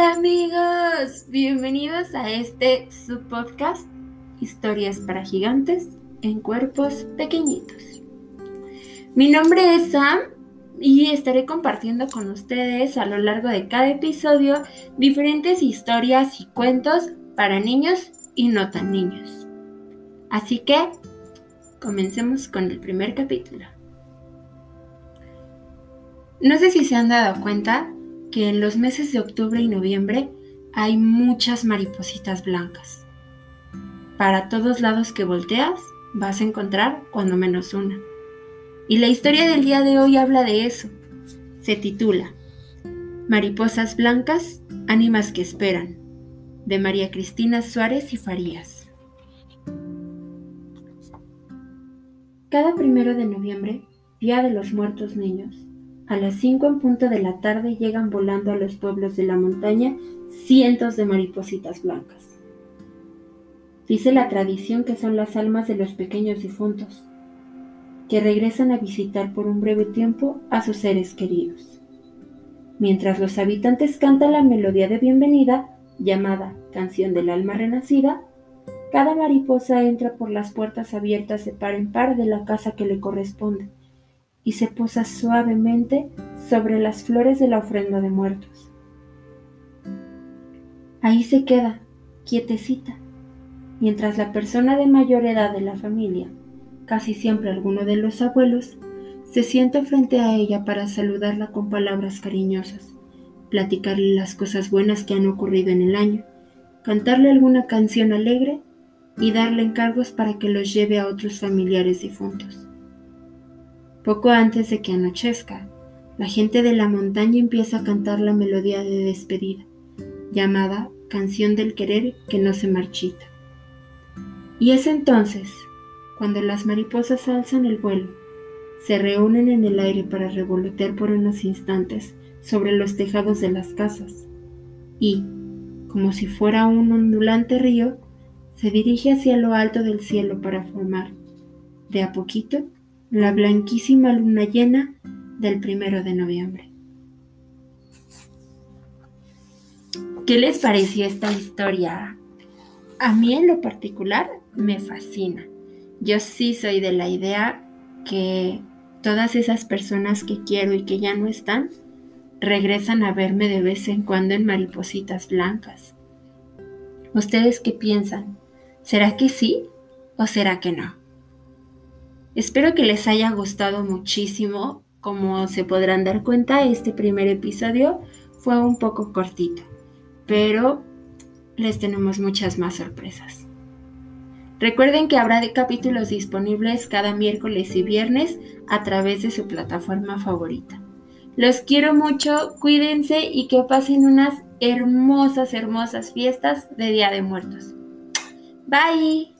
Hola amigos, bienvenidos a este subpodcast Historias para gigantes en cuerpos pequeñitos. Mi nombre es Sam y estaré compartiendo con ustedes a lo largo de cada episodio diferentes historias y cuentos para niños y no tan niños. Así que comencemos con el primer capítulo. No sé si se han dado cuenta que en los meses de octubre y noviembre hay muchas maripositas blancas. Para todos lados que volteas vas a encontrar cuando menos una. Y la historia del día de hoy habla de eso. Se titula Mariposas Blancas, Ánimas que Esperan, de María Cristina Suárez y Farías. Cada primero de noviembre, Día de los Muertos Niños, a las cinco en punto de la tarde llegan volando a los pueblos de la montaña cientos de maripositas blancas. Dice la tradición que son las almas de los pequeños difuntos, que regresan a visitar por un breve tiempo a sus seres queridos. Mientras los habitantes cantan la melodía de bienvenida, llamada Canción del Alma Renacida, cada mariposa entra por las puertas abiertas de par en par de la casa que le corresponde y se posa suavemente sobre las flores de la ofrenda de muertos. Ahí se queda, quietecita, mientras la persona de mayor edad de la familia, casi siempre alguno de los abuelos, se sienta frente a ella para saludarla con palabras cariñosas, platicarle las cosas buenas que han ocurrido en el año, cantarle alguna canción alegre y darle encargos para que los lleve a otros familiares difuntos. Poco antes de que anochezca, la gente de la montaña empieza a cantar la melodía de despedida, llamada Canción del Querer que no se marchita. Y es entonces cuando las mariposas alzan el vuelo, se reúnen en el aire para revolotear por unos instantes sobre los tejados de las casas y, como si fuera un ondulante río, se dirige hacia lo alto del cielo para formar, de a poquito, la blanquísima luna llena del primero de noviembre. ¿Qué les pareció esta historia? A mí en lo particular me fascina. Yo sí soy de la idea que todas esas personas que quiero y que ya no están regresan a verme de vez en cuando en maripositas blancas. ¿Ustedes qué piensan? ¿Será que sí o será que no? Espero que les haya gustado muchísimo. Como se podrán dar cuenta, este primer episodio fue un poco cortito, pero les tenemos muchas más sorpresas. Recuerden que habrá capítulos disponibles cada miércoles y viernes a través de su plataforma favorita. Los quiero mucho, cuídense y que pasen unas hermosas, hermosas fiestas de Día de Muertos. Bye.